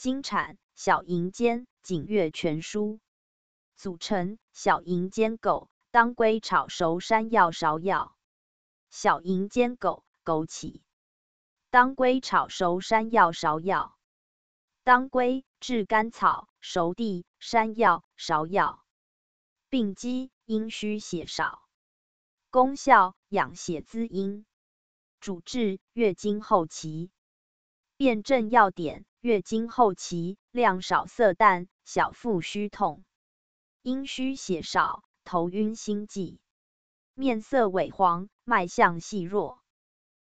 金产小银尖景岳全书。组成小银尖狗当归炒熟山药芍药。小银尖狗枸杞。当归炒熟山药芍药。当归炙甘草熟地山药芍药。病机阴虚血少。功效养血滋阴。主治月经后期。辨证要点月经后期量少色淡小腹虚痛阴虚血少头晕心悸。面色萎黄脉象细弱